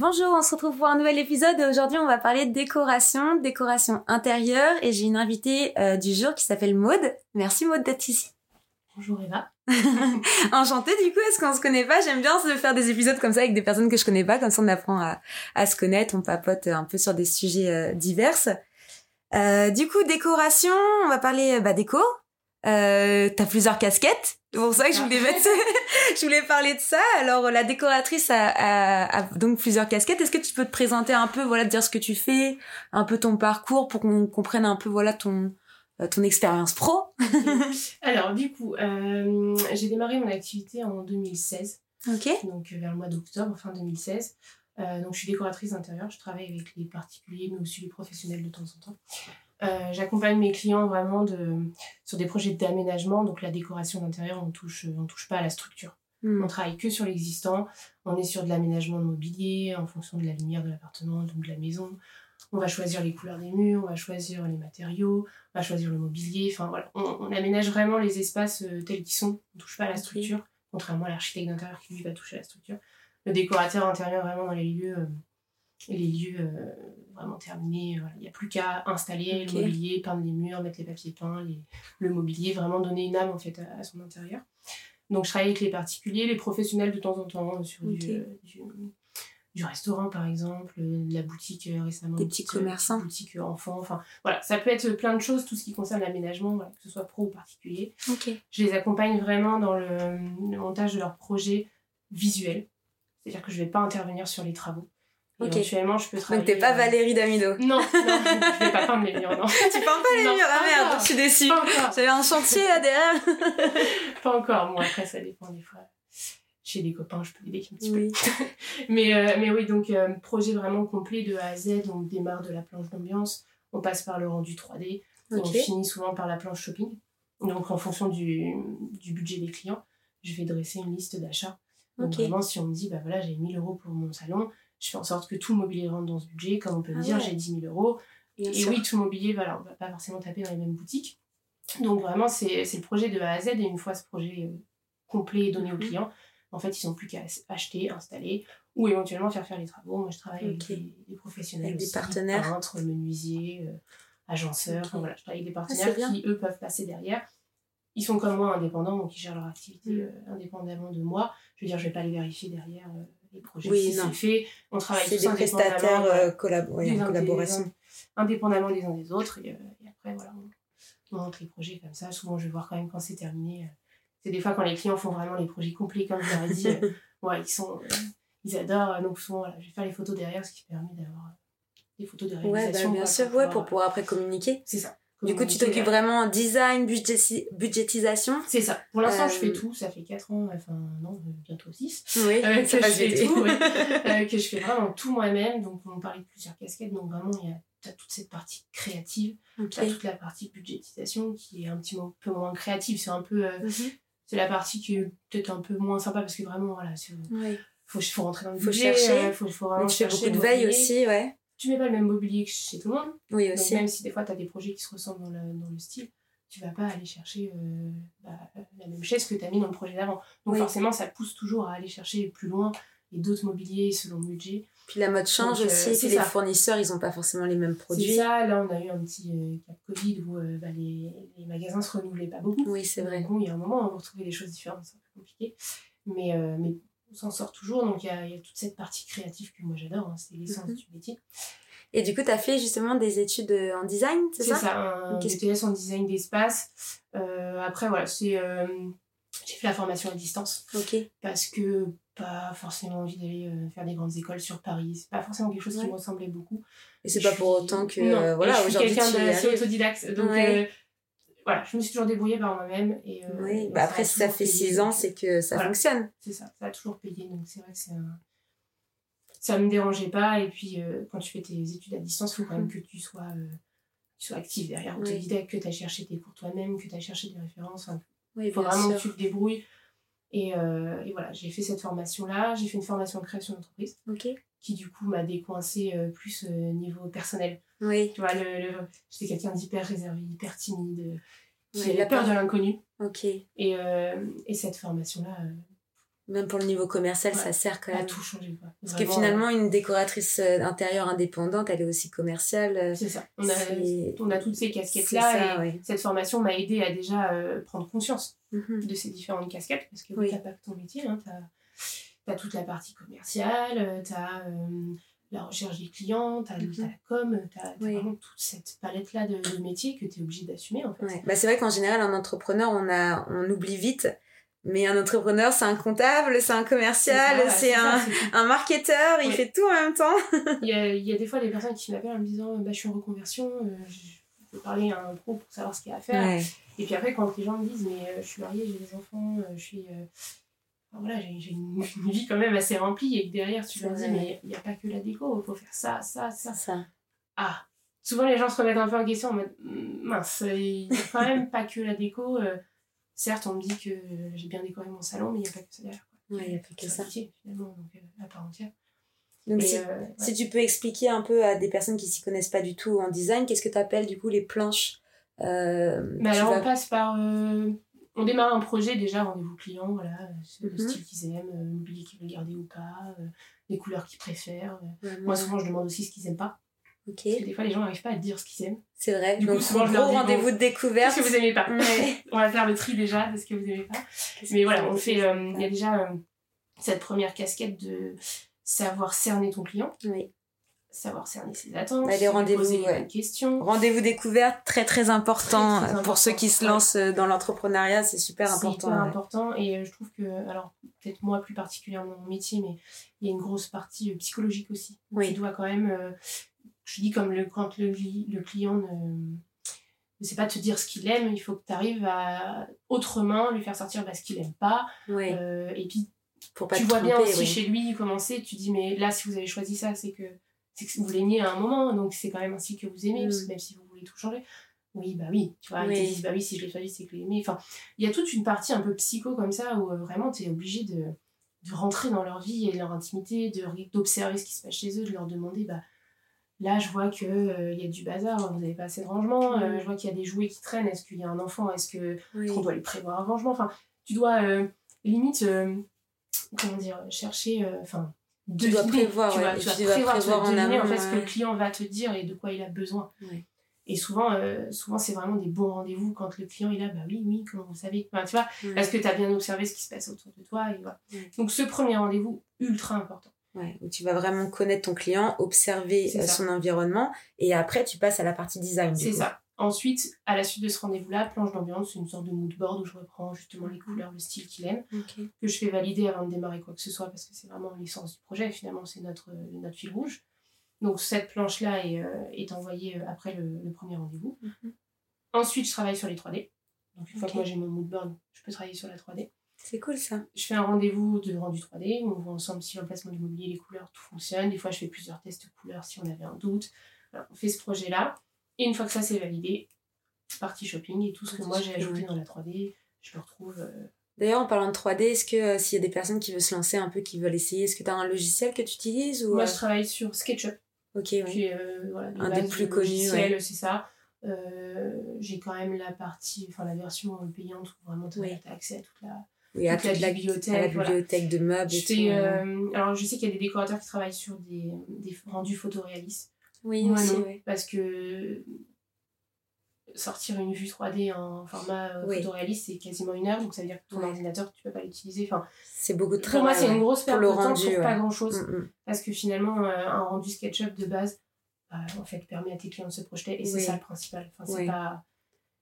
Bonjour, on se retrouve pour un nouvel épisode et aujourd'hui on va parler de décoration, décoration intérieure et j'ai une invitée euh, du jour qui s'appelle Maude. Merci Maude d'être ici. Bonjour Eva. Enchantée du coup, est-ce qu'on se connaît pas? J'aime bien se faire des épisodes comme ça avec des personnes que je connais pas, comme ça on apprend à, à se connaître, on papote un peu sur des sujets euh, divers. Euh, du coup, décoration, on va parler bah, déco. Euh, t'as plusieurs casquettes. C'est pour ça que je voulais mettre, je voulais parler de ça. Alors la décoratrice a, a, a donc plusieurs casquettes. Est-ce que tu peux te présenter un peu, voilà, dire ce que tu fais, un peu ton parcours pour qu'on comprenne un peu, voilà, ton euh, ton expérience pro? Alors du coup, euh, j'ai démarré mon activité en 2016. Ok. Donc vers le mois d'octobre, fin 2016. Euh, donc je suis décoratrice d'intérieur. Je travaille avec les particuliers, mais aussi les professionnels de temps en temps. Euh, J'accompagne mes clients vraiment de, sur des projets d'aménagement. Donc la décoration d'intérieur, on touche, on touche pas à la structure. Hmm. On travaille que sur l'existant. On est sur de l'aménagement de mobilier en fonction de la lumière de l'appartement, donc de la maison. On va choisir les couleurs des murs, on va choisir les matériaux, on va choisir le mobilier. Enfin voilà, on, on aménage vraiment les espaces euh, tels qu'ils sont. On touche pas à la structure, contrairement à l'architecte d'intérieur qui lui va toucher à la structure. Le décorateur intérieur vraiment dans les lieux, euh, les lieux euh, vraiment terminés. Voilà. Il n'y a plus qu'à installer le mobilier, peindre les murs, mettre les papiers peints, les, le mobilier, vraiment donner une âme en fait à, à son intérieur. Donc je travaille avec les particuliers, les professionnels de temps en temps sur Ok. du, euh, du, du restaurant par exemple, euh, de la boutique euh, récemment. Des petits euh, commerçants. Boutique euh, enfants, enfin voilà, ça peut être plein de choses, tout ce qui concerne l'aménagement, voilà, que ce soit pro ou particulier. Je les accompagne vraiment dans le, le montage de leurs projets visuels, c'est-à-dire que je ne vais pas intervenir sur les travaux. Ok. Éventuellement, je peux travailler. Donc t'es pas euh, Valérie Damido. Non, non, je vais pas peindre les murs, non. tu peins pas les Non, murs, ah merde, encore. je suis déçue. Pas encore. J'avais un chantier là derrière. Pas encore. Bon, après, ça dépend des fois. Chez des copains, je peux aider un petit Oui. peu. Mais, euh, mais oui, donc, euh, projet vraiment complet de A à Z. On démarre de la planche d'ambiance, on passe par le rendu 3D, et on finit souvent par la planche shopping. Donc, en fonction du, du budget des clients, je vais dresser une liste d'achats. Donc, Ok. vraiment, si on me dit, bah voilà, j'ai 1000 euros pour mon salon, je fais en sorte que tout le mobilier rentre dans ce budget. Comme on peut me Ah dire, ouais. j'ai 10 000 euros. Bien Et sûr. oui, tout le mobilier, voilà, on va pas forcément taper dans les mêmes boutiques. Donc vraiment, c'est le projet de A à Z. Et une fois ce projet euh, complet et donné aux Mhm. clients, en fait, ils n'ont plus qu'à acheter, installer ou éventuellement faire faire les travaux. Moi, je travaille avec des, des professionnels Avec des aussi, partenaires. peintres, menuisiers, euh, agenceurs. Voilà, je travaille avec des c'est partenaires qui, eux, peuvent passer derrière. Ils sont comme moi indépendants, donc ils gèrent leur activité Mhm. euh, indépendamment de moi. Je veux dire, je vais pas les vérifier derrière euh, les projets. Oui, si c'est fait, on travaille C'est tous des indépendamment, prestataires euh, collab- ouais, des en collaboration. des- indépendamment les uns des autres. Et, euh, et après, voilà, on, on monte les projets comme ça. Souvent, je vais voir quand même quand c'est terminé. euh, C'est des fois quand les clients font vraiment les projets complets, comme je leur ai dit, euh, ouais, ils, sont, euh, ils adorent. euh, Donc, souvent, voilà, je vais faire les photos derrière, ce qui permet d'avoir euh, des photos de Ouais, réalisation. bah, bien quoi, sûr, pour ouais, pouvoir, pour euh, pouvoir après communiquer. C'est ça. Du coup, tu t'occupes euh, vraiment design, budgéti- budgétisation. C'est ça. Pour l'instant, je Euh, fais tout. Ça fait 4 ans, enfin, non, euh, bientôt 6. Oui, Euh, ça que je fais tout, ouais. Euh, que je fais vraiment tout moi-même. Donc, on parlait de plusieurs casquettes. Donc, vraiment, il y a t'as toute cette partie créative. Ok. T'as toute la partie budgétisation qui est un petit peu moins créative. C'est un peu. euh, Mhm. c'est la partie qui est peut-être un peu moins sympa parce que vraiment, voilà, Oui. faut, faut rentrer dans le Faut budget. chercher. euh, faut, faut vraiment Donc tu fais beaucoup de le veille aussi, ouais. Tu mets pas le même mobilier que chez tout le monde. Oui, Donc, aussi. même si des fois, tu as des projets qui se ressemblent dans le, dans le style, tu vas pas aller chercher euh, bah, la même chaise que tu as mis dans le projet d'avant. Donc Oui. forcément, ça pousse toujours à aller chercher plus loin et d'autres mobiliers selon le budget. Puis la mode change Donc, euh, aussi. c'est Puis les fournisseurs, ils ont pas forcément les mêmes C'est produits. ça, là on a eu un petit euh, cap Covid où euh, bah, les, les magasins se renouvelaient pas beaucoup. Oui, c'est vrai. Donc, il y a un moment, on va retrouver des choses différentes, c'est un peu compliqué. Mais, euh, mais on s'en sort toujours, donc il y a, il y a toute cette partie créative que moi j'adore, hein, c'est l'essence Mhm. du métier. Et du coup, tu as fait justement des études euh, en design, c'est C'est ça? ça, un BTS en design d'espace. Euh, après, voilà, c'est. euh, j'ai fait la formation à distance Ok. parce que pas forcément envie d'aller euh, faire des grandes écoles sur Paris. C'est pas forcément quelque chose qui me ressemblait beaucoup. Et c'est pas pour autant que Non, voilà, je suis aujourd'hui quelqu'un d'assez autodidacte. Donc, Ouais. Voilà, je me suis toujours débrouillée par moi-même. Et, euh, oui, bah après, si ça fait payé, 6 ans, c'est que ça Voilà. fonctionne. C'est ça, ça a toujours payé. Donc c'est vrai que c'est un... ça me dérangeait pas. Et puis euh, quand tu fais tes études à distance, il faut quand même que tu sois, euh, tu sois actif derrière, Oui. autodidacte, que tu as cherché tes cours toi-même, que tu as cherché des références. Oui, il faut vraiment sûr. que tu te débrouilles. Et, euh, et voilà, j'ai fait cette formation-là. J'ai fait une formation de création d'entreprise Ok. qui, du coup, m'a décoincé euh, plus niveau personnel. Oui, Tu vois, le, le- j'étais quelqu'un d'hyper réservé, hyper timide, euh, qui Ouais, avait la peur de l'inconnu. ok. Et, euh, et cette formation-là euh, Même pour le niveau commercial, Ouais. ça sert quand a même. tout changé. Quoi. Parce que finalement, une décoratrice euh, intérieure indépendante, elle est aussi commerciale. euh, euh, c'est ça. On a, on a toutes ces casquettes-là. ça, Et ouais. cette formation m'a aidé à déjà euh, prendre conscience Mhm. de ces différentes casquettes. Parce que Oui. tu n'as pas que ton métier. Hein, tu as, toute la partie commerciale, tu as la recherche des clients, tu as, Mhm. la com, tu as, Oui. vraiment toute cette palette-là de, de métiers que tu es obligé d'assumer. En fait. Ouais. Bah, c'est vrai qu'en général, un entrepreneur, on, a, on oublie vite. Mais un entrepreneur, c'est un comptable, c'est un commercial, c'est un, marketeur, il fait tout en même temps. Il y, a, il y a des fois des personnes qui m'appellent en me disant bah, Je suis en reconversion, euh, je peux parler à un pro pour savoir ce qu'il y a à faire. Ouais. Et puis après, quand les gens me disent Mais euh, je suis mariée, j'ai des enfants, euh, je suis. Voilà, j'ai une, une vie quand même assez remplie et que derrière, tu leur dis. Mais il n'y a pas que la déco, il faut faire ça, ça, ça. Ah Souvent, les gens se remettent un peu en question en mode Hmm, Mince, il n'y a quand même pas que la déco. euh, certes, on me dit que j'ai bien décoré mon salon, mais il n'y a pas que ça derrière. quoi. Ouais, il n'y a pas que ça. un métier, finalement, donc euh, à part entière. Donc, Et, si, euh, ouais. si tu peux expliquer un peu à des personnes qui s'y connaissent pas du tout en design, qu'est-ce que tu appelles du coup les planches Mais alors, vas- on passe par. On démarre un projet déjà, rendez-vous client, voilà, le Mhm. style qu'ils aiment, euh, le mobilier qu'ils veulent garder ou pas, euh, les couleurs qu'ils préfèrent. euh. Moi, souvent, je demande aussi ce qu'ils aiment pas. Parce que des fois, les gens n'arrivent pas à dire ce qu'ils aiment. c'est vrai. Du coup, Donc, souvent, je gros leur dis, bon, rendez-vous de découverte. Qu'est-ce que vous aimez pas? Ouais. On va faire le tri déjà de ce que vous aimez pas. Mais voilà, on fait. euh, Il y a déjà euh, cette première casquette de savoir cerner ton client, Oui. Savoir cerner ses attentes, Bah, les poser les ouais. bonnes questions. Rendez-vous découverte, très très important Très, très euh, pour ceux qui se lancent euh, dans l'entrepreneuriat, c'est super C'est important. hyper ouais. important et euh, je trouve que, alors peut-être moi plus particulièrement mon métier, mais il y a une grosse partie psychologique aussi. Oui. Tu dois quand même, euh, je dis comme le, quand le, le client ne ne sait pas te dire ce qu'il aime, il faut que tu arrives à autrement lui faire sortir bah, ce qu'il aime pas. Euh, et puis pour pas tu vois bien aussi oui. chez lui commencer, tu dis mais là si vous avez choisi ça, c'est que, c'est que vous l'aimiez à un moment, donc c'est quand même ainsi que vous aimez, parce que Mm. même si vous voulez tout changer. Oui, bah oui, tu vois, ils Oui. te disent, bah oui, si je l'ai choisi, c'est que je l'ai aimé. Enfin, il y a toute une partie un peu psycho comme ça où euh, vraiment tu es obligé de, de rentrer dans leur vie et leur intimité, d'observer ce qui se passe chez eux, de leur demander, bah là je vois qu'il y a du bazar, vous n'avez pas assez de rangement, euh, Mm. je vois qu'il y a des jouets qui traînent, est-ce qu'il y a un enfant, est-ce que Oui. on doit lui prévoir un rangement? Enfin, tu dois euh, limite, euh, comment dire, chercher, euh, enfin, Tu dois prévoir, tu ouais, tu tu dois prévoir, tu prévoir en deviner en amont, fait ce que le client va te dire et de quoi il a besoin. Ouais. Et souvent, euh, souvent c'est vraiment des bons rendez-vous quand le client est là, bah oui, oui, comment vous savez. Enfin, tu vois, parce que tu as bien observé ce qui se passe autour de toi. Et voilà. Ouais. Donc ce premier rendez-vous, ultra important. Ouais, où tu vas vraiment connaître ton client, observer euh, son environnement, et après tu passes à la partie design. C'est ça. Ensuite, à la suite de ce rendez-vous-là, planche d'ambiance, c'est une sorte de mood board où je reprends justement les Mhm. couleurs, le style qu'il aime. Que je fais valider avant de démarrer quoi que ce soit parce que c'est vraiment l'essence du projet finalement c'est notre, euh, notre fil rouge donc cette planche là est, euh, est envoyée euh, après le, le premier rendez-vous Mhm. ensuite je travaille sur les 3D donc une fois que moi j'ai mon mood board je peux travailler sur la 3D C'est cool ça. je fais un rendez-vous de rendu 3D où on voit ensemble si l'emplacement du mobilier les couleurs tout fonctionne des fois je fais plusieurs tests couleurs si on avait un doute on fait ce projet là et une fois que ça c'est validé partie shopping et tout ce que moi j'ai ajouté dans la 3D je le retrouve euh, D'ailleurs, en parlant de 3D, est-ce que euh, s'il y a des personnes qui veulent se lancer un peu, qui veulent essayer, est-ce que tu as un logiciel que tu utilises ou moi euh, je travaille sur SketchUp Ok, oui. voilà, Un des plus connus, c'est ça. J'ai quand même la partie, enfin la version payante où vraiment tu Oui. as accès à toute la. Oui, à toute la bibliothèque, à la voilà. bibliothèque de meubles Je et fais, tout. ouais. euh, alors je sais qu'il y a des décorateurs qui travaillent sur des, des rendus photoréalistes. Oui, Moi aussi, non, parce que sortir une vue 3D en format euh, Oui. photoréaliste c'est quasiment une heure donc ça veut dire que ton Ouais. ordinateur tu peux pas l'utiliser. Enfin, C'est beaucoup de pour travail. moi c'est une grosse perte le de temps rendu, pour pas ouais. grand chose. Mm, mm. Parce que finalement, euh, un rendu SketchUp de base, bah, en fait, permet à tes clients de se projeter et c'est Oui. ça le principal. Enfin, c'est Oui. pas...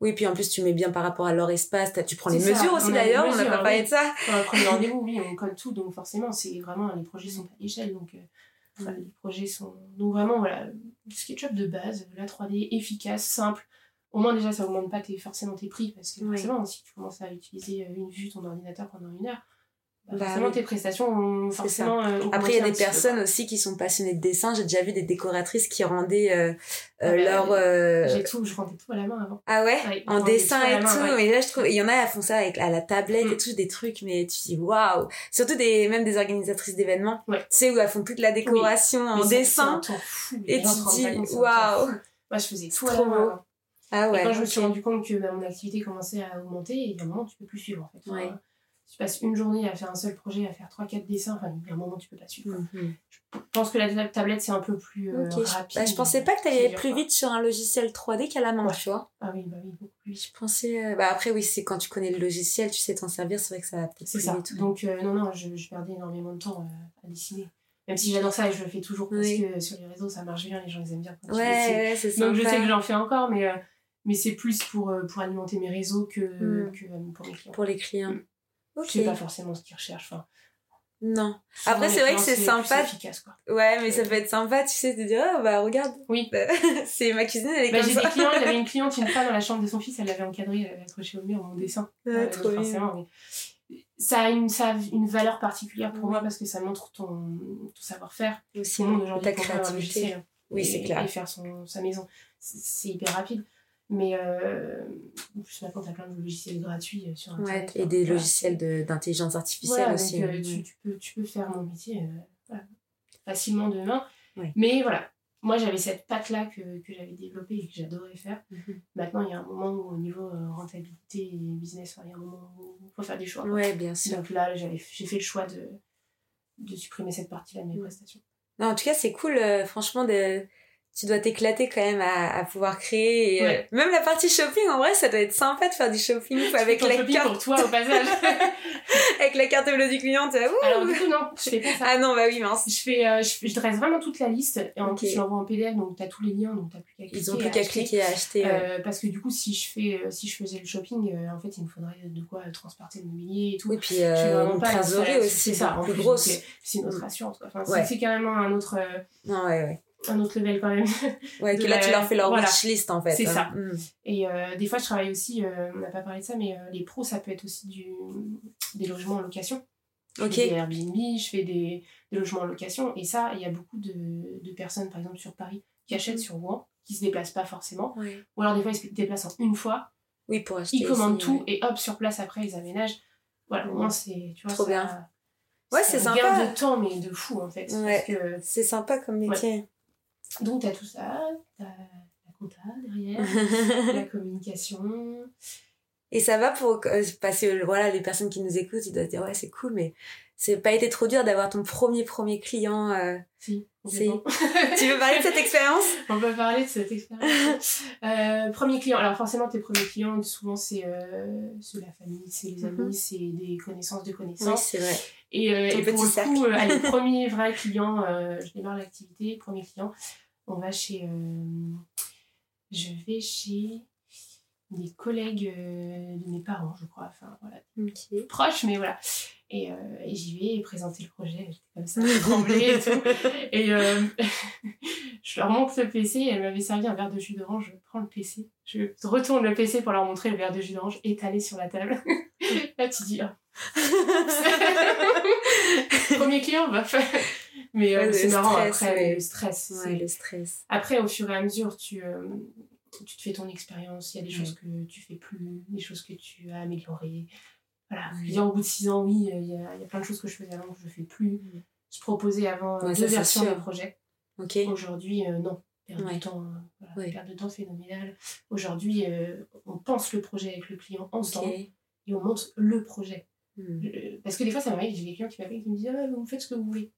Oui, puis en plus, tu mets bien par rapport à leur espace. Tu prends les ça, mesures aussi d'ailleurs, on n'a pas parlé de ça. Le premier rendez-vous, oui, on colle tout, donc forcément, c'est vraiment, les projets sont à l'échelle, donc voilà, les projets sont... Donc vraiment, voilà, SketchUp de base, la 3D efficace, simple. au moins déjà ça augmente pas tes, forcément tes prix parce que Oui. forcément si tu commences à utiliser euh, une vue ton ordinateur pendant une heure bah, Bah forcément oui. tes prestations ont forcément euh, Après, il y a des peu, personnes aussi qui sont passionnées de dessin. J'ai déjà vu des décoratrices qui rendaient euh, euh, Ah bah, leur. euh, j'ai tout je rendais tout à la main avant Ah ouais, Ouais, En dessin tout à et main, tout. ouais. Mais là, je trouve. Il y en a, elles font ça avec, à la tablette Mm. et tout, des trucs, mais tu dis waouh Surtout des, même des organisatrices d'événements. Ouais. Tu sais, où elles font toute la décoration en dessin. fou, Et tu dis, waouh. moi je faisais tout à la main. Ah ouais. et quand je me suis rendu compte que bah, mon activité commençait à augmenter il y a un moment tu peux plus suivre en fait. Tu passes une journée à faire un seul projet à faire 3-4 dessins enfin il y a un moment tu peux pas suivre. Mhm. je pense que la tablette c'est un peu plus euh, rapide bah, je pensais pas que c'est t'allais dur, plus vite sur un logiciel 3D qu'à la main, Ouais. tu vois. ah oui bah oui beaucoup plus vite Je pensais. euh, Bah après, oui, c'est quand tu connais le logiciel, tu sais t'en servir, c'est vrai que ça va peut-être c'est plus ça vite. ouais. donc euh, non non je, je perdais énormément de temps à dessiner même si j'adore ça et je le fais toujours parce Oui. que sur les réseaux ça marche bien les gens ils aiment bien quand tu Ouais, c'est sympa. donc je sais que j'en fais encore mais mais c'est plus pour, pour alimenter mes réseaux que, Mm. que pour mes clients Pour les clients. Mm. Ok. je sais pas forcément ce qu'ils recherchent enfin, Non. Après, c'est vrai que c'est sympa. efficace quoi Ouais, mais ça peut être sympa, tu sais, de dire, ah bah regarde, oui c'est ma cuisine, elle est Bah, comme j'ai des clients, j'avais une cliente une fois dans la chambre de son fils, elle l'avait encadré, elle avait accroché au mur mon dessin. Ouais, Euh, trop bien. forcément, mais ça a une, ça a une valeur particulière pour Oui. moi parce que ça montre ton, ton savoir-faire. Aussi, ta créativité. logiciel Oui, c'est clair. Et faire son, sa maison. C'est c'est hyper rapide. Mais euh, plus, maintenant, tu as plein de logiciels gratuits euh, sur Ouais, Internet. et des logiciels de- d'intelligence artificielle Voilà, aussi. donc, euh, ouais. tu, tu peux, tu peux faire mon métier euh, voilà, facilement demain. Ouais. Mais voilà, moi j'avais cette patte-là que, que j'avais développée et que j'adorais faire. Mhm. Maintenant, il y a un moment où, au niveau rentabilité et business, il y a un moment où il faut faire des choix. Ouais, bien sûr. Donc là, j'ai fait le choix de, de supprimer cette partie-là de mes prestations. Non, en tout cas, c'est cool, franchement, de... tu dois t'éclater quand même à, à pouvoir créer. Et, euh, Ouais. même la partie shopping, en vrai, ça doit être sympa de faire du shopping avec Ton la, shopping carte, pour toi au passage. avec la carte bleue du client. tu. Alors du coup, non, je fais pas ça. ah non, bah oui, mince. Je, fais, euh, je, je dresse vraiment toute la liste et en Ok. plus je l'envoie en PDF donc tu as tous les liens donc tu plus qu'à cliquer. Ils ont plus et qu'à cliquer à acheter. ouais. Euh, parce que du coup, si je, fais, euh, si je faisais le shopping, euh, en fait, il me faudrait de quoi transporter le mobilier et tout. Oui, puis euh, une trésorerie aussi, C'est ça, en plus grosse. euh, C'est une autre assurance. quoi. Enfin, c'est- Ouais. c'est carrément un autre, euh, Non, ouais, ouais. Un autre level quand même. Ouais, que là, tu leur fais leur voilà. wishlist, en fait. C'est hein. ça. Mm. Et euh, des fois, je travaille aussi, euh, on n'a pas parlé de ça, mais euh, les pros, ça peut être aussi du, des logements en location. Je Ok. fais des Airbnb, je fais des, des logements en location. Et ça, il y a beaucoup de, de personnes, par exemple sur Paris, qui achètent Mhm. sur Rouen, qui se déplacent pas forcément. Ou alors des fois, ils se déplacent en une fois, Oui, pour acheter. ils commandent tout ouais. et hop, sur place, après, ils aménagent. Voilà, au moins, c'est, Trop ça- bien. Ouais, c'est un sympa. de temps, mais de fou, en fait. Ouais. Que, C'est sympa comme métier. Donc, t'as tout ça, t'as la compta derrière, la communication. Et ça va pour euh, parce que voilà les personnes qui nous écoutent ils doivent se dire ouais c'est cool mais c'est pas été trop dur d'avoir ton premier premier client euh. Si, Si. tu veux parler de cette expérience? On peut parler de cette expérience. Euh, premier client. Alors forcément, tes premiers clients, souvent, c'est euh, c'est la famille, c'est les amis, Mhm. c'est des connaissances de oui connaissances. c'est vrai Et, euh, et pour le coup, euh, allez, premier vrai client, euh, je démarre l'activité, premier client, on va chez... je vais chez des collègues de mes parents, je crois. Enfin, voilà, proches, mais voilà. Et, euh, et j'y vais présenter le projet, j'étais comme ça, je tremblais et tout. Et euh, je leur montre le PC, elle m'avait servi un verre de jus d'orange, je prends le PC, je retourne le PC pour leur montrer le verre de jus d'orange étalé sur la table. Là, tu dis, ah. premier client, bah, mais euh, Ouais, c'est marrant stress, après, ouais. le stress. ouais le stress Après, au fur et à mesure, tu, euh, tu te fais ton expérience, il y a des choses que tu fais plus, des choses que tu as améliorées. Voilà, je veux dire, au bout de six ans, oui, euh, il y a, il y a plein de choses que je faisais avant que je fais plus. Je proposais avant deux versions de projet. Aujourd'hui, euh, non. Perte Ouais. de temps, euh, voilà, Ouais. perte de temps phénoménale. Aujourd'hui, euh, on pense le projet avec le client ensemble et on monte le projet. Hmm. Euh, Parce que des fois, ça m'arrive, j'ai des clients qui m'appellent et qui me disent ah, Vous faites ce que vous voulez.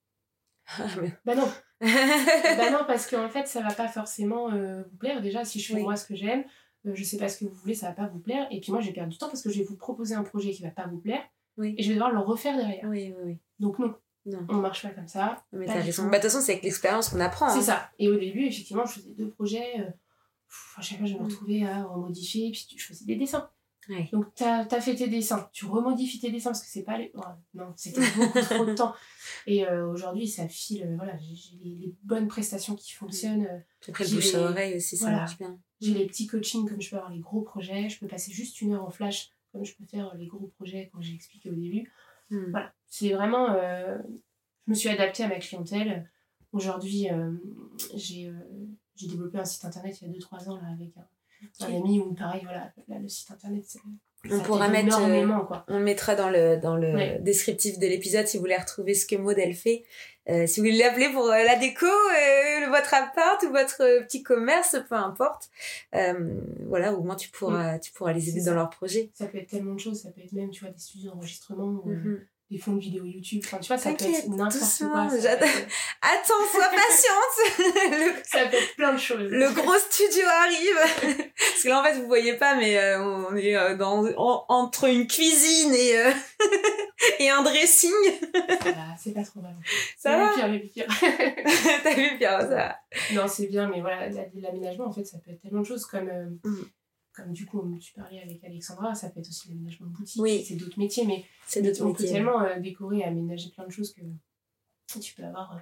Ah, mais- Bah non, bah non, parce qu'en fait, ça va pas forcément euh, vous plaire. Déjà, si je fais Oui. moi ce que j'aime, euh, je sais pas ce que vous voulez, ça va pas vous plaire. Et puis moi, j'ai perdu du temps parce que je vais vous proposer un projet qui va pas vous plaire Oui. et je vais devoir le refaire derrière. oui oui oui Donc non, non on marche pas comme ça. mais t'as raison bah de toute façon c'est avec l'expérience qu'on apprend C'est hein. ça. Et au début, effectivement, je faisais deux projets. euh, pff, à chaque fois, je me Mm. retrouvais à remodifier, puis je faisais des dessins. Ouais. Donc, tu as, fait tes dessins, tu remodifies tes dessins parce que c'est pas les. non, c'était beaucoup trop de temps. Et euh, aujourd'hui, ça file. euh, voilà, j'ai les, les bonnes prestations qui fonctionnent. euh, après le bouche à oreille aussi ça voilà. marche bien J'ai les petits coachings comme je peux avoir les gros projets. Je peux passer juste une heure en flash comme je peux faire les gros projets quand j'ai expliqué au début. Hmm. Voilà, c'est vraiment. euh, je me suis adaptée à ma clientèle. Aujourd'hui, euh, j'ai euh, j'ai développé un site internet il y a 2-3 ans là, avec un, un Ok. ami où, pareil, voilà, là, le site internet, c'est- On pourra mettre, euh. On mettra dans le, dans le Ouais. descriptif de l'épisode si vous voulez retrouver ce que Maud elle fait. Euh, si vous voulez l'appeler pour euh, la déco, votre appart ou votre petit commerce, peu importe. Voilà, au moins tu pourras, tu pourras les aider dans leur projet. Ça peut être tellement de choses, ça peut être même, tu vois, des studios d'enregistrement, Mhm. Des fonds de vidéos YouTube. Enfin, tu vois, ça peut être n'importe quoi. Ça peut, Attends, sois patiente le, ça peut être plein de choses. le gros studio arrive Parce que là, en fait, vous voyez pas, mais euh, on est euh, dans, en- entre une cuisine et, euh, et un dressing. Va, c'est pas trop mal. Ça va? Pire, mais pire. T'as vu, Pierre, ça va. Non, c'est bien, mais voilà, la- l'aménagement, en fait, ça peut être tellement de choses comme, Mhm. Comme du coup, tu parlais avec Alexandra, ça peut être aussi l'aménagement de boutique, Oui. c'est d'autres métiers, mais C'est d'autres on peut tellement euh, décorer et aménager plein de choses que tu peux avoir, euh,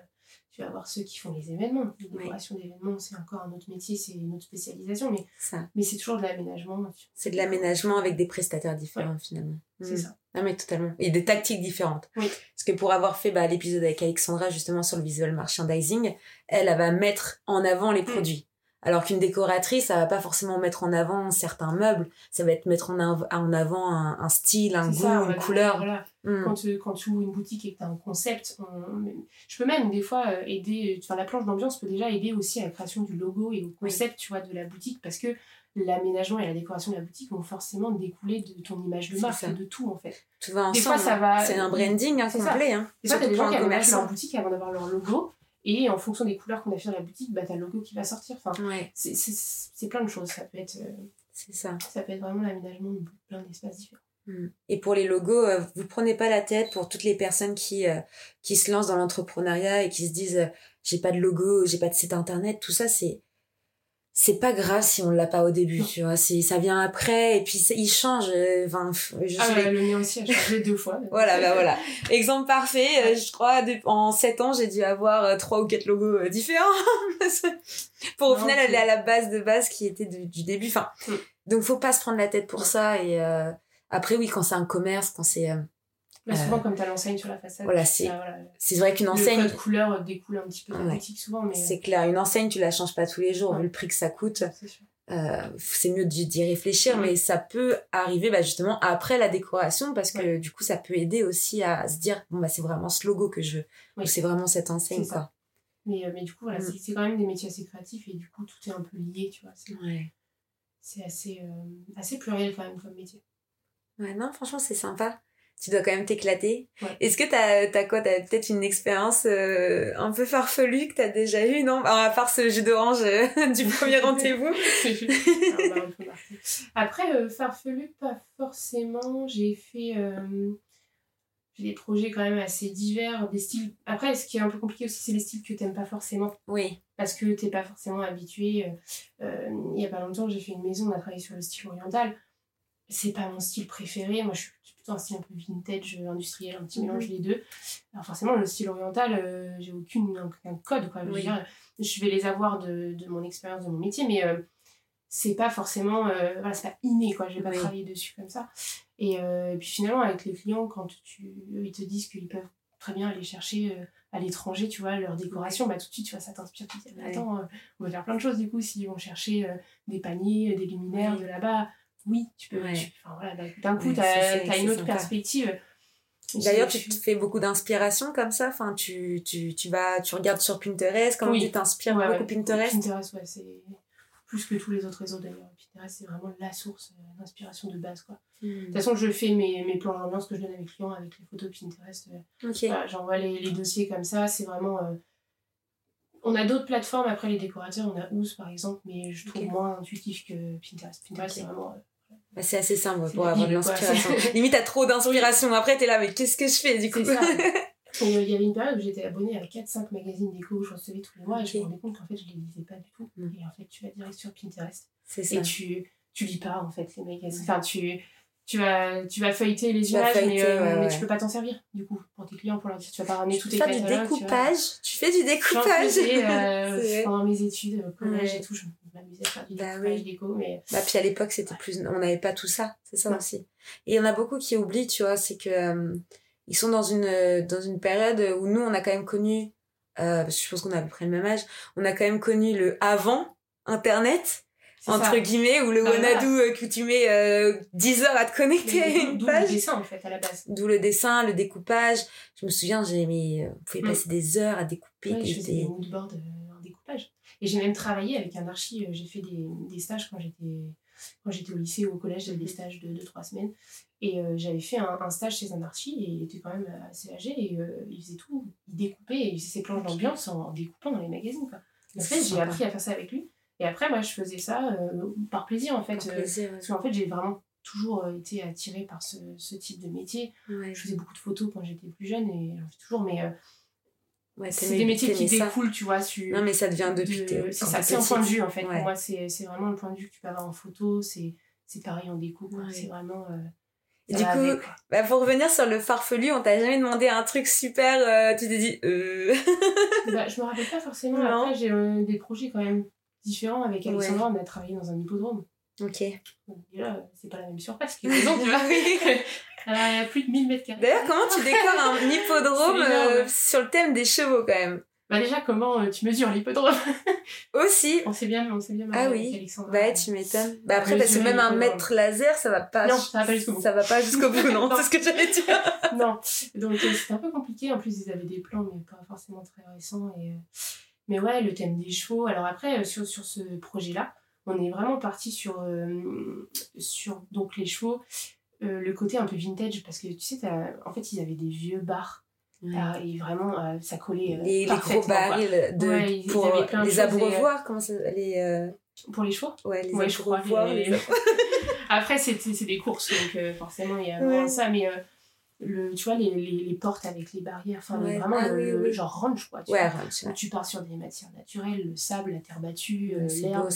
tu vas avoir ceux qui font les événements. Les Oui. décorations d'événements, c'est encore un autre métier, c'est une autre spécialisation, mais, Ça. mais c'est toujours de l'aménagement. C'est de l'aménagement avec des prestataires différents, finalement. C'est Mhm. ça. Non, mais totalement. Et des tactiques différentes. Oui. Parce que pour avoir fait bah, l'épisode avec Alexandra, justement, sur le visual merchandising, elle, elle va mettre en avant les produits. Alors qu'une décoratrice, ça va pas forcément mettre en avant certains meubles. Ça va être mettre en, av- en avant un, un style, un goût, ça, une couleur. Voilà. Quand, tu, quand tu ouvres une boutique et que tu as un concept, on- je peux même des fois euh, aider, enfin la planche d'ambiance peut déjà aider aussi à la création du logo et au concept tu vois, de la boutique parce que l'aménagement et la décoration de la boutique vont forcément découler de ton image de marque de tout en fait. Tout va Des ensemble. fois, ça hein. va- C'est un branding hein, complet. Hein. Des fois, t'as des gens qui aménagent leur boutique avant d'avoir leur logo et en fonction des couleurs qu'on a fait dans la boutique, bah, t'as le logo qui va sortir. Enfin, Ouais, c'est- plein de choses. Ça peut être, euh, c'est ça. ça peut être vraiment l'aménagement de plein d'espaces différents. Mm. Et pour les logos, euh, vous prenez pas la tête pour toutes les personnes qui euh, qui se lancent dans l'entrepreneuriat et qui se disent euh, j'ai pas de logo, j'ai pas de site internet, tout ça c'est c'est pas grave si on l'a pas au début, tu vois, c'est ça vient après et puis il change euh, enfin je Ah, bah, l'ai- le mien aussi a changé deux fois. voilà bah voilà. Exemple parfait, euh, je crois en 7 ans, j'ai dû avoir euh, trois ou quatre logos différents pour au Non, final aller à la base de base qui était du, du début enfin. Mm. Donc faut pas se prendre la tête pour ça et euh, après oui quand c'est un commerce, quand c'est euh, Là, souvent, comme t'as l'enseigne sur la façade, Voilà, tu- c'est- voilà, vrai qu'une enseigne Le couleur découle un petit peu de la Ouais. boutique souvent, mais C'est clair, une enseigne, tu la changes pas tous les jours, Ouais. vu le prix que ça coûte. euh, c'est. Euh, mieux d'y réfléchir, Ouais. mais ça peut arriver bah, justement après la décoration, parce que du coup, ça peut aider aussi à se dire, bon, bah, c'est vraiment ce logo que je veux, ou c'est vraiment cette enseigne, quoi. Mais, euh, mais du coup, voilà, Mm. c'est- quand même des métiers assez créatifs et du coup, tout est un peu lié, tu vois. C'est assez, euh, assez pluriel quand même comme métier. ouais, non, franchement, c'est sympa. Tu dois quand même t'éclater. Ouais. Est-ce que t'as as quoi? T'as peut-être une expérience euh, un peu farfelue que t'as déjà eue, non? Ah, À part ce jus d'orange euh, du premier rendez-vous. Après, euh, farfelu, pas forcément. J'ai fait. euh, des projets quand même assez divers, des styles. Après, ce qui est un peu compliqué aussi, c'est les styles que t'aimes pas forcément. Oui. parce que t'es pas forcément habitué. Il y a pas longtemps, j'ai fait une maison, on a travaillé sur le style oriental. C'est pas mon style préféré. Moi, je suis plutôt un style un peu vintage, euh, industriel, un petit Mhm. mélange des deux. Alors forcément, le style oriental, euh, j'ai aucune aucun code. Quoi. Je, veux dire, je vais les avoir de, de mon expérience, de mon métier, mais euh, c'est pas forcément, euh, voilà, c'est pas inné. Quoi. Je vais pas travailler dessus comme ça. Et, et puis finalement, avec les clients, quand tu, eux, ils te disent qu'ils peuvent très bien aller chercher à l'étranger, tu vois, leur décoration, bah tout de suite, tu vois, ça t'inspire. Tu te dis, attends, euh, on va faire plein de choses du coup, s'ils vont chercher euh, des paniers, des luminaires de là-bas, oui, tu peux. Ouais. tu- enfin, voilà, d'un- coup, Ouais, t'as c'est une autre sympa. perspective. D'ailleurs, tu te fais beaucoup d'inspiration comme ça. Enfin, tu, tu, tu vas, tu regardes sur Pinterest. Comment Oui. tu t'inspires Ouais, beaucoup. Pinterest? Pinterest, ouais, c'est plus que tous les autres réseaux d'ailleurs. Pinterest, c'est vraiment la source euh, d'inspiration de base, quoi. De Hmm. toute façon, je fais mes, mes plans d'ambiance que je donne à mes clients avec les photos Pinterest. euh. Voilà, J'envoie les, les dossiers comme ça, c'est vraiment. euh, On a d'autres plateformes après les décorateurs, on a Ouz par exemple, mais je trouve Ok. moins intuitif que Pinterest. Pinterest, c'est vraiment. Bah, c'est assez simple pour avoir de l'inspiration. Limite, t'as trop d'inspiration. Après, t'es là, mais qu'est-ce que je fais du coup? Il y avait une période où j'étais abonnée à 4-5 magazines déco que je recevais tous les mois et je me rendais compte qu'en fait je les lisais pas du tout. Mm. Et en fait tu vas direct sur Pinterest C'est ça. et tu, tu lis pas en fait les magazines. Enfin tu, tu, vas, tu vas feuilleter les Tu images mais, euh, ouais, mais ouais. tu peux pas t'en servir du coup pour tes clients pour leur dire tu vas pas ramener Tu tous peux tes faire du tu découpage. Tu fais du découpage. faisais euh, pendant mes études, au collège Ouais. et tout. Je, m'amusais à faire du Bah découpage oui. déco, mais Bah, puis à l'époque, c'était plus. On n'avait pas tout ça. C'est ça Non. aussi. Et il y en a beaucoup qui oublient, tu vois, c'est que. euh, ils sont dans une, euh, dans une période où nous, on a quand même connu. euh, parce que je pense qu'on a à peu près le même âge. On a quand même connu le avant Internet, entre ça. guillemets, où le voilà. Wanadu que tu mets euh, 10 heures à te connecter à une d'où le page. dessin, en fait, à la base. D'où le dessin, le découpage. Je me souviens, j'ai mis, on pouvait Mm. passer des heures à découper. Ouais, je faisais des moodboards. Et j'ai même travaillé avec un archi. euh, J'ai fait des, des stages quand j'étais quand j'étais au lycée ou au collège. J'avais des Mhm. stages de 2-3 semaines. Et euh, j'avais fait un, un stage chez un archi et il était quand même assez âgé. Et euh, il faisait tout. Il découpait et il faisait ses planches d'ambiance en, en découpant dans les magazines. Quoi. En fait, j'ai appris à faire ça avec lui. Et après, moi, je faisais ça euh, par plaisir, en fait. Parce qu'en fait, j'ai vraiment toujours été attirée par ce, ce type de métier. ouais. Je faisais beaucoup de photos quand j'étais plus jeune et j'en fais toujours. Mais Ouais, c'est des métiers qui ça. découlent, tu vois. Sur, Non, mais ça devient depuis. de- C'est ça, c'est un point de vue en fait. Ouais. Pour moi, c'est vraiment le point de vue que tu peux avoir en photo. C'est pareil en déco. quoi. Ouais. C'est vraiment. euh, Et du coup, avec. Bah, pour revenir sur le farfelu, on t'a jamais demandé un truc super, euh, tu t'es dit, euh... Bah, je me rappelle pas forcément. Non. Après, j'ai euh, des projets quand même différents. Avec Alexandra, on a travaillé dans un hippodrome. ok. Donc, déjà, euh, c'est pas la même surface tu vois. Euh, Il y a plus de 1000 mètres carrés. D'ailleurs, comment tu décores un hippodrome euh, sur le thème des chevaux quand même Bah, déjà, comment euh, tu mesures l'hippodrome Aussi. On sait bien, on sait bien. Ah oui. Bah, tu m'étonnes. Bah, après, parce que même un mètre laser, ça va pas. Non, ça va pas jusqu'au bout. Ça va pas jusqu'au bout, non. Non. C'est ce que j'allais dire. non. Donc euh, c'était un peu compliqué. En plus, ils avaient des plans, mais pas forcément très récents. Et, Mais ouais, le thème des chevaux. Alors après, sur, sur ce projet-là, on est vraiment parti sur, euh, sur donc, les chevaux, euh, le côté un peu vintage, parce que tu sais, en fait, ils avaient des vieux bars. Ah, et vraiment, euh, ça collait euh, Les, les gros barils de, Ouais, ils- pour les abreuvoirs, comment ça les Pour les chevaux Ouais, les Ouais, je crois. abreuvoirs, les- Après, c'est c'est des courses, donc forcément, il y a moins ça, mais le, tu vois, les, les, les portes avec les barrières, enfin, Ouais. vraiment Ah le, oui, le oui. genre ranch, quoi. Tu Ouais, vois. ranch, ouais. tu pars sur des matières naturelles, le sable, la terre battue, euh, l'herbe.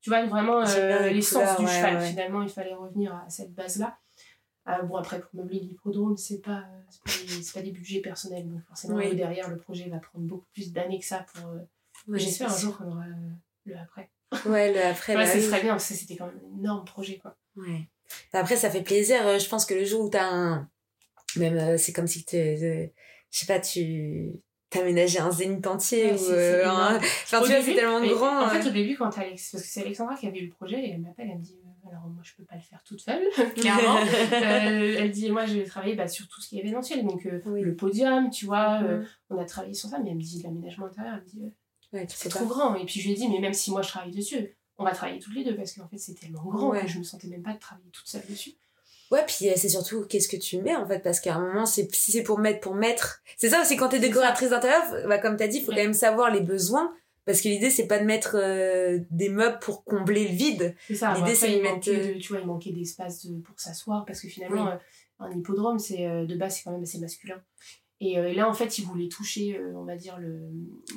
Tu vois, vraiment euh, les l'essence du cheval. Finalement, il fallait revenir à cette base-là. Euh, bon, après, pour meubler l'hippodrome, c'est pas, pas, pas des budgets personnels. Donc, forcément, Oui. derrière, le projet va prendre beaucoup plus d'années que ça pour. euh, J'espère un jour qu'on aura euh, le après. Ouais, le après, Ouais, bah ce oui. serait bien, parce que c'était quand même un énorme projet, quoi. Ouais. Après, ça fait plaisir. euh, Je pense que le jour où t'as un. Même, c'est comme si tu. Je sais pas, tu. T'aménageais un zénith entier Ouais, ou. euh, un-. Enfin, Au tu vois, c'est tellement grand. En fait, au début, quand Alex, parce que c'est Alexandra qui avait eu le projet, et elle m'appelle, elle me dit Alors, moi, je peux pas le faire toute seule, clairement. Euh, elle dit Moi, je vais travailler bah, sur tout ce qui est événementiel, donc euh, Oui. le podium, tu vois. euh, Mhm. on a travaillé sur ça, mais elle me dit L'aménagement intérieur, elle me dit Ouais, C'est trop pas. grand. Et puis, je lui ai dit Mais même si moi, je travaille dessus, on va travailler toutes les deux, parce qu'en fait, c'est tellement grand Ouais. que je me sentais même pas de travailler toute seule dessus. Ouais, puis c'est surtout qu'est-ce que tu mets en fait, parce qu'à un moment, c'est si c'est pour mettre pour mettre. C'est ça aussi quand t'es décoratrice d'intérieur, bah, comme t'as dit, il faut Ouais. quand même savoir les besoins. Parce que l'idée, c'est pas de mettre euh, des meubles pour combler le vide. C'est ça. L'idée, c'est de mettre, euh, de- tu vois, il manquait d'espace de- pour s'asseoir parce que finalement, Oui. euh, un hippodrome, c'est euh, de base, c'est quand même assez masculin. Et là, en fait, il voulait toucher, on va dire, le,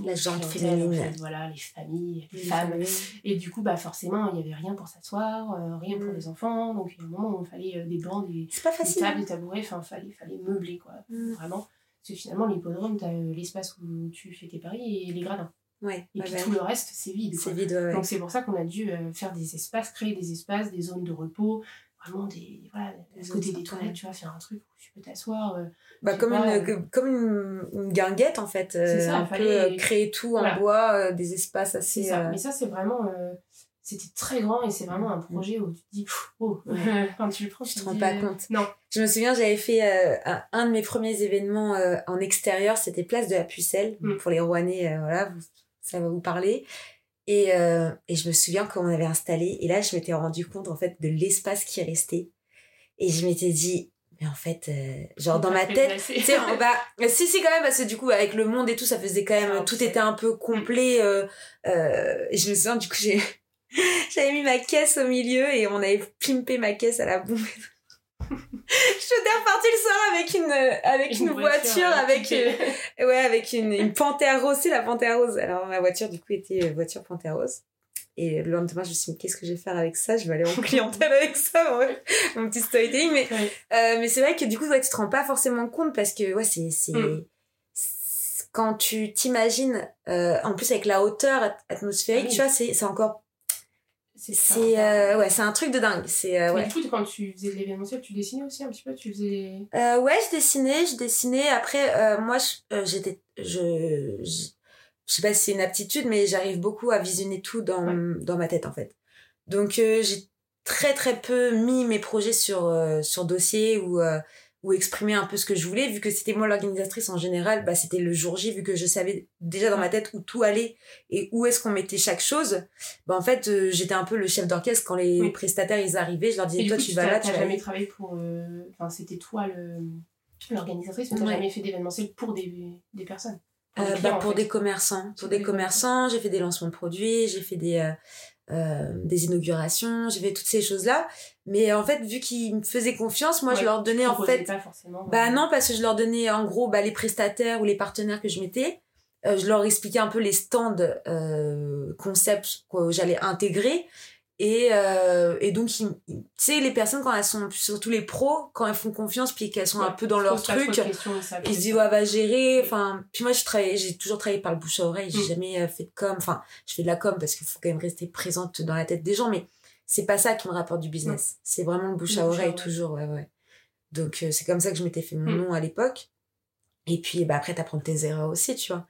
La jante clientèle, en féminine. fait, voilà, les familles, les Les femmes. familles. Et du coup, bah, forcément, il n'y avait rien pour s'asseoir, rien pour Mm. les enfants. Donc, il y a un moment où il fallait des bancs, des, tables, hein. des tabourets, enfin, il fallait, fallait meubler, quoi. Mm. Vraiment. Parce que finalement, l'hippodrome, tu as l'espace où tu fais tes paris et les gradins. Ouais, Et puis ouais. tout le reste, c'est vide. C'est vide, ouais. Donc c'est pour ça qu'on a dû euh, faire des espaces, créer des espaces, des zones de repos, vraiment des voilà, à côté des toilettes, tu vois, faire un truc où tu peux t'asseoir. euh, Bah, comme, une, que- comme une, une guinguette en fait. euh, ça, un il peu fallait- euh, créer tout en Voilà. bois, euh, des espaces assez. ça. euh, Mais ça c'est vraiment, euh, c'était très grand et c'est vraiment un projet où tu te dis, oh, quand tu le prends, Tu te te rends dis, pas euh, compte. Non. Je me souviens, j'avais fait euh, un, un de mes premiers événements euh, en extérieur, c'était Place de la Pucelle. Mm. Pour les Rouennais, euh, voilà, vous- ça va vous parler. Et, euh, et je me souviens quand on avait installé, et là, je m'étais rendu compte, en fait, de l'espace qui restait. Et je m'étais dit, mais en fait, euh, genre dans ma tête, tu sais, bah, si, si, quand même, parce que du coup, avec le monde et tout, ça faisait quand même, tout était un peu complet. Euh, et je me souviens, du coup, j'ai, j'avais mis ma caisse au milieu et on avait pimpé ma caisse à la bombe. Je suis repartie le soir avec une, euh, avec une, voiture, euh, avec, euh, ouais, avec une, une panthère rose, c'est la panthère rose. Alors, ma voiture, du coup, était voiture panthère rose. Et le lendemain, je me suis dit, qu'est-ce que je vais faire avec ça? Je vais aller en clientèle avec ça, ouais. mon petit storytelling. Mais Ouais. euh, mais c'est vrai que du coup, ouais, tu te rends pas forcément compte parce que ouais, c'est c'est Mm. quand tu t'imagines, euh, en plus avec la hauteur at- atmosphérique, Ah oui. tu vois, c'est c'est encore c'est euh, ouais c'est un truc de dingue. C'est euh, Mais ouais. du coup, quand tu faisais de l'événementiel, tu dessinais aussi un petit peu Tu faisais. Euh, ouais je dessinais je dessinais. Après euh, moi je- euh, j'étais je, je je sais pas si c'est une aptitude mais j'arrive beaucoup à visionner tout dans dans ma tête en fait. Donc j'ai très très peu mis mes projets sur sur dossier ou ou exprimer un peu ce que je voulais vu que c'était moi l'organisatrice en général bah c'était le jour J vu que je savais déjà dans ma tête où tout allait et où est-ce qu'on mettait chaque chose bah en fait euh, j'étais un peu le chef d'orchestre quand les Oui. prestataires ils arrivaient je leur disais toi coup, tu vas là tu vas jamais travaillé pour. euh, Enfin, c'était toi le l'organisatrice, mais t'as Ouais. jamais fait d'événementiel pour des, des personnes. Pour Euh, des bah, clients, en pour fait. des commerçants pour Pour des des commerçants j'ai fait des lancements de produits j'ai fait des euh, des inaugurations j'ai fait toutes ces choses là mais en fait vu qu'ils me faisaient confiance moi je Ouais, leur donnais en fait pas forcément. Bah euh, non, parce que je leur donnais en gros bah, les prestataires ou les partenaires que je mettais. Euh, je leur expliquais un peu les stands euh, concepts que j'allais intégrer. Et, euh, et donc, tu sais, les personnes, quand elles sont, surtout les pros, quand elles font confiance, puis qu'elles sont un peu dans leur truc, ils se disent, ouais, va gérer. Enfin, puis moi, j'ai toujours travaillé par le bouche à oreille. J'ai Mm. jamais euh, fait de com. Enfin, je fais de la com parce qu'il faut quand même rester présente dans la tête des gens, mais c'est pas ça qui me rapporte du business. C'est vraiment le bouche Le à oreille. toujours, ouais, ouais. Donc, euh, c'est comme ça que je m'étais fait mon Mm. nom à l'époque. Et puis, bah, après, t'apprends tes erreurs aussi, tu vois.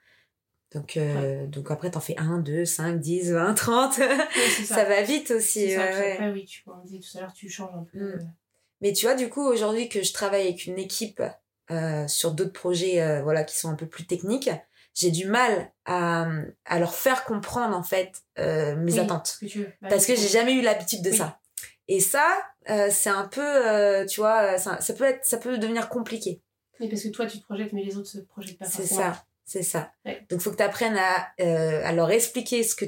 Donc, euh, donc après, t'en fais 1, 2, 5, 10, 20, 30. Ouais, c'est ça. va vite aussi. Ça, ouais, ouais. après, oui, tu, on disait tout à l'heure, tu changes un peu. Mm. euh, Mais tu vois, du coup, aujourd'hui que je travaille avec une équipe euh, sur d'autres projets euh, voilà, qui sont un peu plus techniques, j'ai du mal à, à leur faire comprendre, en fait, mes oui, attentes. que. Bah, Parce que j'ai jamais eu l'habitude de Oui. ça. Et ça, c'est un peu, tu vois, ça, ça peut être, ça peut devenir compliqué. Mais parce que toi, tu te projettes, mais les autres se projettent pas C'est ça, c'est ça. Ouais. Donc, faut que tu apprennes à, euh, à leur expliquer ce que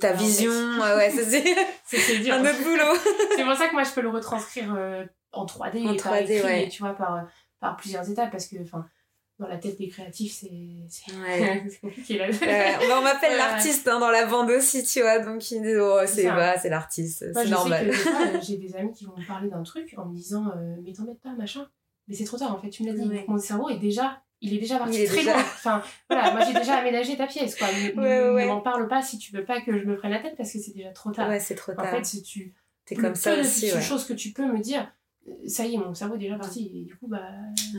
ta vision, fait. ouais, c'est dur. un autre boulot. c'est pour ça que moi, je peux le retranscrire euh, en 3D En et par 3D, écrit, ouais. et tu vois, par, euh, par plusieurs étapes, parce que, enfin, dans la tête des créatifs, c'est Ouais. compliqué, là. Euh, on m'appelle l'artiste hein, dans la bande aussi, tu vois, donc ils disent, oh, c'est bah, c'est l'artiste, c'est normal. euh, j'ai des amis qui vont me parler d'un truc en me disant euh, mais t'en mettes pas machin mais c'est trop tard en fait tu me l'as dit mon cerveau est déjà il est déjà parti Il est très déjà- loin enfin voilà moi j'ai déjà aménagé ta pièce quoi ne, Ouais, ne- ouais, ne ouais. m'en parle pas si tu veux pas que je me prenne la tête parce que c'est déjà trop tard Ouais, c'est trop en tard. fait si tu T'es comme ça aussi, petites ouais. choses que tu peux me dire euh, ça y est mon cerveau est déjà parti et du coup bah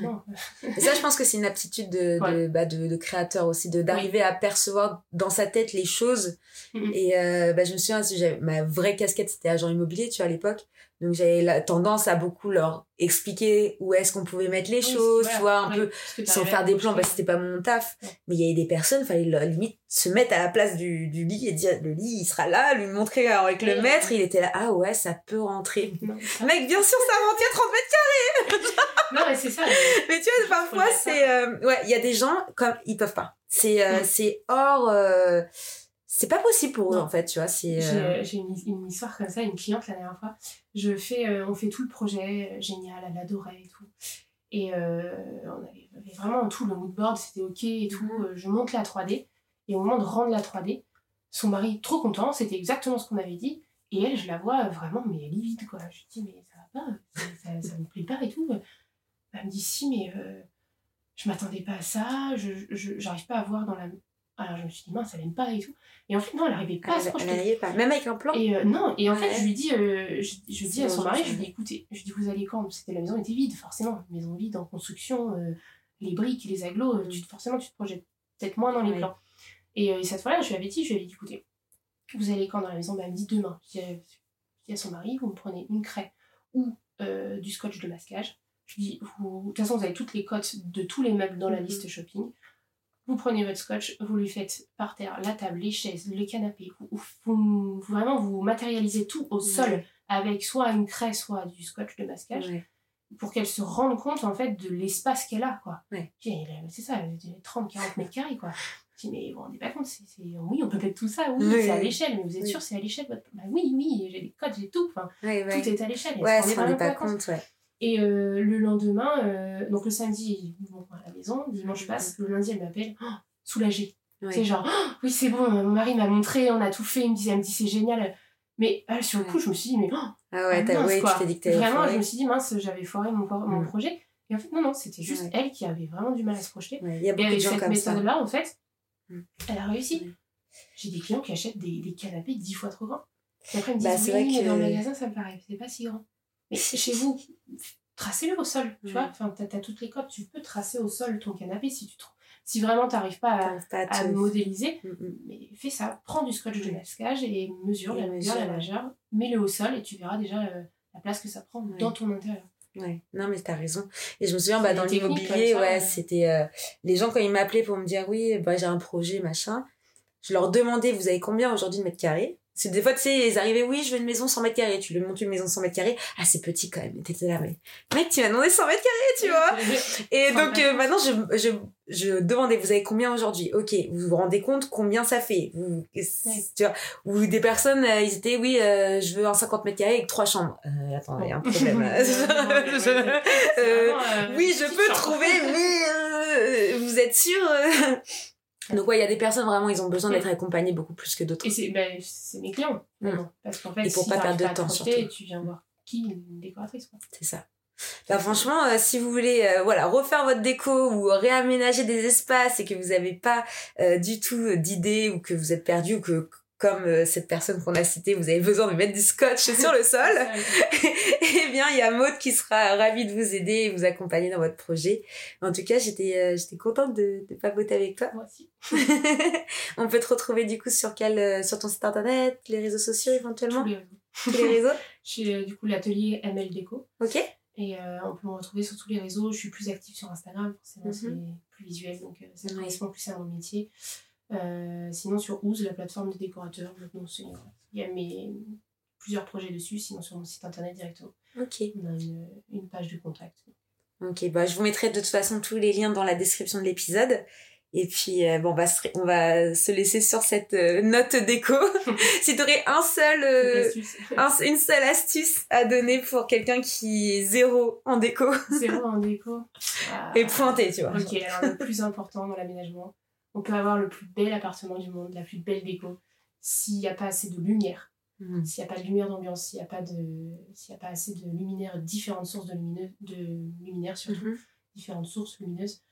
non Et ça, je pense que c'est une aptitude de, bah, de, de créateur aussi, d'arriver à percevoir dans sa tête les choses. Mhm. Et euh, bah, je me souviens, ma vraie casquette, c'était agent immobilier, tu vois, à l'époque. Donc j'avais la tendance à beaucoup leur expliquer où est-ce qu'on pouvait mettre les Oui, choses, voilà, tu vois, un peu sans faire à des plans, parce que c'était pas mon taf. Ouais. Mais il y avait des personnes, fallait leur- limite se mettre à la place du, du lit et dire le lit, il sera là, lui montrer alors, avec le Ouais. maître, il était là, ah ouais, ça peut rentrer. non, ça- Mec, bien sûr, ça rentre, a 30 mètres non mais c'est ça mais tu vois, parfois, c'est. euh, ouais, il y a des gens, comme ils peuvent pas. C'est euh, c'est hors. euh, c'est pas possible pour eux, Non. en fait, tu vois. C'est. J'ai euh, euh, j'ai une, une histoire comme ça, une cliente la dernière fois. Je fais, euh, on fait tout le projet, génial, elle adorait et tout. Et euh, on avait, avait vraiment tout, le moodboard, c'était ok et tout. Mhm. Je monte la 3D. Et au moment de rendre la 3D, son mari, trop content, c'était exactement ce qu'on avait dit. Et elle, je la vois vraiment, mais livide, quoi. Je lui dis, mais ça va pas, ça, ça, ça me plaît pas et tout. Elle me dit, si, mais je m'attendais pas à ça, je je- j'arrive pas à voir dans la. Alors je me suis dit, mince, elle aime pas et tout. Et en fait, non, elle arrivait pas à se elle- projeter. elle n'arrivait pas. Même avec un plan. Et euh, non, et en fait, je lui dis, euh, je, je dis à son mari, je lui dis, écoutez, je lui dis, vous allez quand? C'était la maison était vide, forcément, maison vide en construction, euh, les briques, les agglos, euh, tu, forcément, tu te projettes peut-être moins dans les Ouais. plans. Et, et cette fois-là, je lui avais dit, je lui avais dit, écoutez, vous allez quand dans la maison? Bah, Elle me dit demain. Je dis, à- je dis à son mari, vous me prenez une craie ou du scotch de masquage. Je lui dis, vous- de toute façon, vous avez toutes les cotes de tous les meubles dans la liste shopping. Vous prenez votre scotch, vous lui faites par terre la table, les chaises, le canapé. Vous, vous- vraiment, vous matérialisez tout au sol avec soit une craie, soit du scotch de masquage Ouais. pour qu'elle se rende compte en fait de l'espace qu'elle a. quoi. Ouais. A- C'est ça, elle a 30-40 mètres carrés. quoi. Je dis, mais vous vous rendez pas compte, c'est, oui, on peut mettre tout ça, oui, Oui. c'est à l'échelle, mais vous êtes Oui. sûr c'est à l'échelle votre... Bah oui, oui, j'ai les codes, j'ai tout, enfin, tout est à l'échelle. Ouais, elle elle se rendait pas compte, ouais. Et euh, le lendemain, euh, donc le samedi, maison, dimanche passe, le lundi, elle m'appelle, oh, soulagée. Ouais. C'est genre, Oh, oui, c'est bon, mon mari m'a montré, on a tout fait, il me dit, elle me dit, c'est génial. Mais euh, sur le coup, je me suis dit, mais oh, Ah ouais, mince, ouais, quoi. tu t'es dit que t'avais Vraiment, foiré. je me suis dit, mince, j'avais foiré mon, mon Mm. projet. Et en fait, non, non, c'était juste Ouais. elle qui avait vraiment du mal à se projeter. Il y a Et beaucoup de avec gens cette comme ça. méthode-là, en fait, Mm. elle a réussi. J'ai des clients qui achètent des, des canapés dix fois trop grands. Et après, ils me Bah, disent, c'est oui, vrai mais que- dans le magasin, ça me paraît, c'est pas si grand. Mais chez vous, tracez-le au sol, tu vois. Enfin, t'as, t'as toutes les codes, tu peux tracer au sol ton canapé si tu trouves. Si vraiment t'arrives pas à, pas à modéliser, Mm, mm. mais fais ça. Prends du scotch de masquage et mesure Et la la mesure, ouais. largeur, mets-le au sol et tu verras déjà euh, la place que ça prend Ouais. dans ton intérieur. Ouais, non mais t'as raison. Et je me souviens, bah, dans l'immobilier, ouais, ouais. c'était euh, les gens quand ils m'appelaient pour me dire oui, bah, j'ai un projet, machin. Je leur demandais, vous avez combien aujourd'hui de mètres carrés? C'est des fois, tu sais, ils arrivaient, oui, je veux une maison 100 mètres carrés. Tu lui montes une maison 100 mètres carrés. Ah, c'est petit quand même. T'étais là, mais mec, tu m'as demandé 100 mètres carrés, tu vois. Et donc euh, maintenant, je, je, je demandais, vous avez combien aujourd'hui? Ok, vous vous rendez compte combien ça fait? Vous, tu vois, Ou des personnes, euh, ils étaient, oui, euh, je veux un 50 mètres carrés avec trois chambres. Euh, attends, il y a un problème. Je- euh, oui, je peux trouver, mais euh, vous êtes sûr Donc ouais, il y a des personnes vraiment, ils ont besoin d'être accompagnés beaucoup plus que d'autres. Et c'est ben, c'est mes clients. Mm. vraiment. Parce qu'en fait, Et pour si pas perdre de temps, surtout. Tu viens voir qui une décoratrice. Quoi. C'est ça. Bah franchement, euh, si vous voulez euh, voilà refaire votre déco ou réaménager des espaces et que vous n'avez pas euh, du tout d'idées ou que vous êtes perdu ou que comme euh, cette personne qu'on a citée, vous avez besoin de mettre du scotch sur le sol, eh bien, il y a Maud qui sera ravie de vous aider et vous accompagner dans votre projet. En tout cas, j'étais euh, j'étais contente de, de papoter avec toi. Moi aussi. On peut te retrouver du coup sur quel euh, sur ton site internet, les réseaux sociaux éventuellement, Tous les réseaux. tous les réseaux? Euh, du coup l'atelier ML Déco. Ok. Et euh, on peut me retrouver sur tous les réseaux. Je suis plus active sur Instagram, forcément, Mhm. c'est plus visuel, donc euh, ça correspond plus à mon métier. Euh, sinon, sur Ooze, la plateforme de décorateurs, c'est- il y a mes, plusieurs projets dessus, sinon sur mon site internet directement. Ok. On a une, une page de contact. Ok, bah, je vous mettrai de toute façon tous les liens dans la description de l'épisode. Et puis, euh, bon, on va, se, on va se laisser sur cette euh, note déco. si tu aurais un seul, euh, un- une seule astuce à donner pour quelqu'un qui est zéro en déco Zéro en déco. Et pointé, tu vois. Ok, alors le plus important dans l'aménagement, on peut avoir le plus bel appartement du monde, la plus belle déco. S'il n'y a pas assez de lumière, Mhm. s'il n'y a pas de lumière d'ambiance, s'il n'y a, pas de... s'il y a pas assez de luminaires, différentes sources de, lumineux... de luminaires surtout, Mhm. différentes sources lumineuses,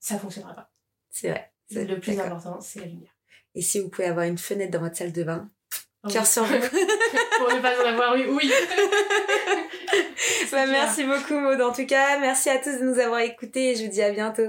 ça ne fonctionnera pas. C'est vrai. C'est- Le plus d'accord. important, c'est la lumière. Et si vous pouvez avoir une fenêtre dans votre salle de bain, cœur oui. sur vous. Pour ne pas en avoir eu, oui. Bah, merci beaucoup Maud. En tout cas, merci à tous de nous avoir écoutés et je vous dis à bientôt.